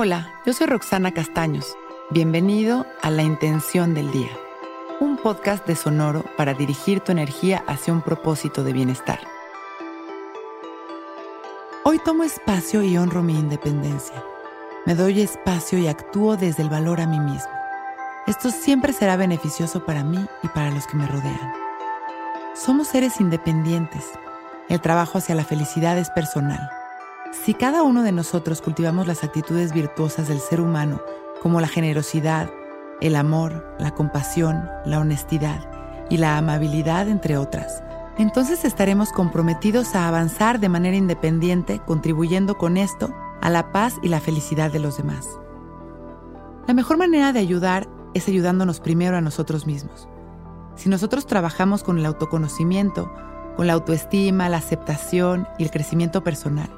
Hola, yo soy Roxana Castaños. Bienvenido a La Intención del Día, un podcast de Sonoro para dirigir tu energía hacia un propósito de bienestar. Hoy tomo espacio y honro mi independencia. Me doy espacio y actúo desde el valor a mí mismo. Esto siempre será beneficioso para mí y para los que me rodean. Somos seres independientes. El trabajo hacia la felicidad es personal. Si cada uno de nosotros cultivamos las actitudes virtuosas del ser humano, como la generosidad, el amor, la compasión, la honestidad y la amabilidad, entre otras, entonces estaremos comprometidos a avanzar de manera independiente, contribuyendo con esto a la paz y la felicidad de los demás. La mejor manera de ayudar es ayudándonos primero a nosotros mismos. Si nosotros trabajamos con el autoconocimiento, con la autoestima, la aceptación y el crecimiento personal,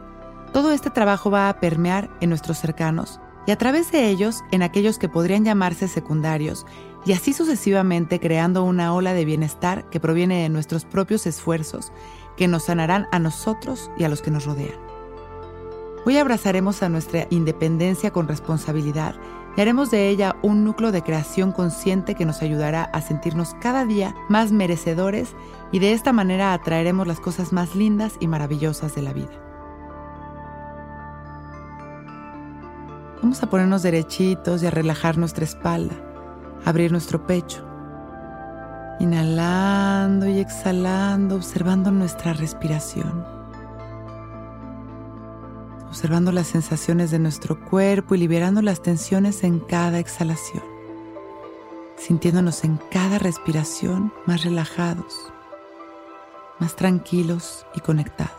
todo este trabajo va a permear en nuestros cercanos y a través de ellos en aquellos que podrían llamarse secundarios y así sucesivamente creando una ola de bienestar que proviene de nuestros propios esfuerzos que nos sanarán a nosotros y a los que nos rodean. Hoy abrazaremos a nuestra independencia con responsabilidad y haremos de ella un núcleo de creación consciente que nos ayudará a sentirnos cada día más merecedores y de esta manera atraeremos las cosas más lindas y maravillosas de la vida. Vamos a ponernos derechitos y a relajar nuestra espalda, abrir nuestro pecho. Inhalando y exhalando, observando nuestra respiración. Observando las sensaciones de nuestro cuerpo y liberando las tensiones en cada exhalación. Sintiéndonos en cada respiración más relajados, más tranquilos y conectados.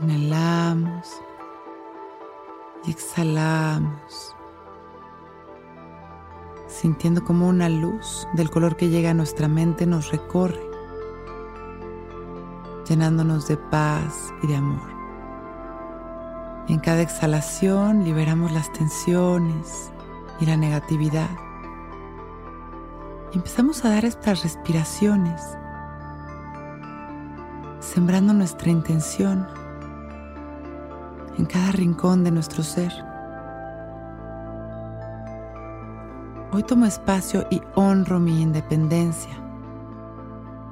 Inhalamos exhalamos, sintiendo como una luz del color que llega a nuestra mente nos recorre, llenándonos de paz y de amor. en cada exhalación liberamos las tensiones y la negatividad. Y empezamos a dar estas respiraciones, sembrando nuestra intención en cada rincón de nuestro ser. Hoy tomo espacio y honro mi independencia.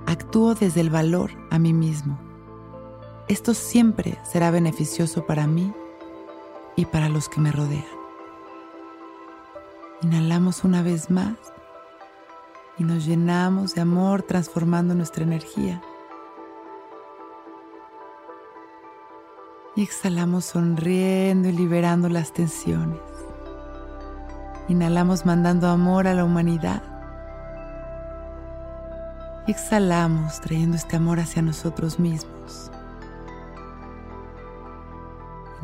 Actúo desde el valor a mí mismo. Esto siempre será beneficioso para mí y para los que me rodean. Inhalamos una vez más y nos llenamos de amor transformando nuestra energía. Exhalamos sonriendo y liberando las tensiones. Inhalamos mandando amor a la humanidad. Exhalamos trayendo este amor hacia nosotros mismos.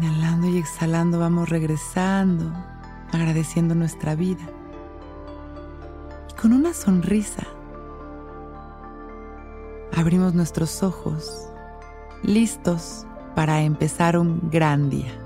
Inhalando y exhalando vamos regresando, agradeciendo nuestra vida. Y con una sonrisa abrimos nuestros ojos, listos para empezar un gran día.